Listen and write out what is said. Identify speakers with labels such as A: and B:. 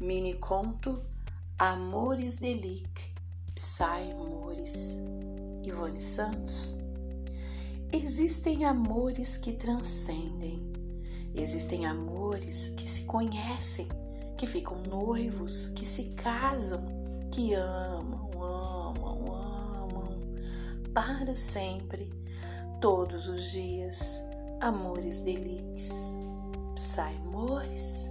A: Mini conto Amores Delic, Psy Amores, Ivone Santos. Existem amores que transcendem, existem amores que se conhecem, que ficam noivos, que se casam, que amam, amam, amam para sempre, todos os dias. Amores Delix, Psy Amores.